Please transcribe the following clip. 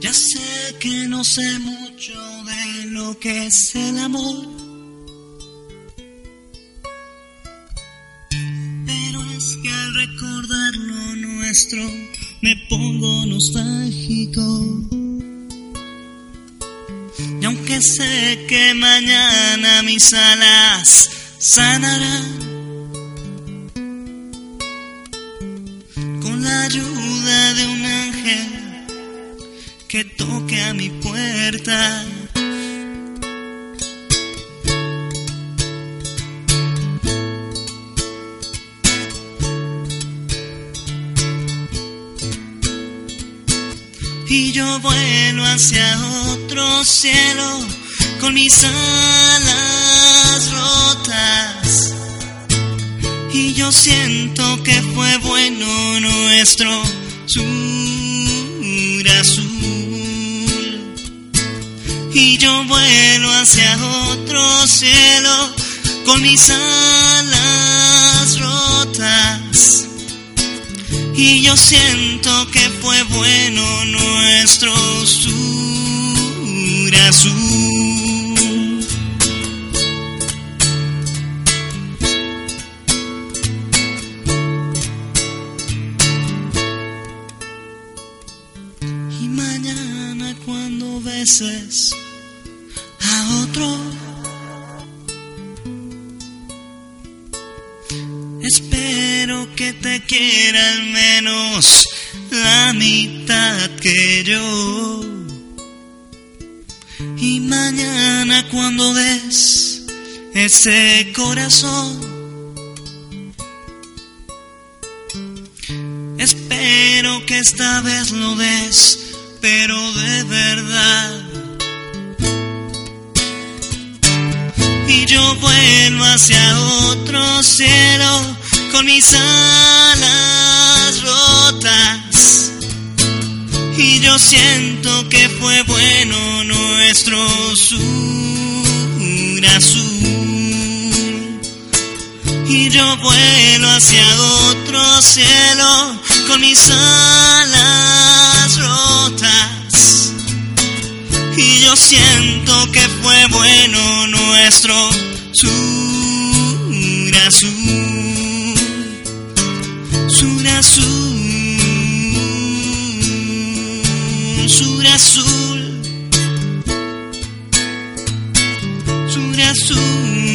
Ya sé que no sé mucho de lo que es el amor. Pero es que al recordar lo nuestro me pongo nostálgico. Y aunque sé que mañana mis alas sanarán, con la ayuda de un ángel que toque a mi puerta. Y yo vuelo hacia otro cielo con mis alas rotas. Y yo siento que fue bueno nuestro sur azul. Y yo vuelo hacia otro cielo con mis alas rotas. Y yo siento que fue bueno nuestro sur. Y mañana cuando beses espero que te quiera al menos la mitad que yo. Y mañana cuando des ese corazón, espero que esta vez lo des, pero de verdad. Yo vuelvo hacia otro cielo con mis alas rotas. Y yo siento que fue bueno nuestro sur azul. Y yo vuelo hacia otro cielo con mis alas azul, sur azul.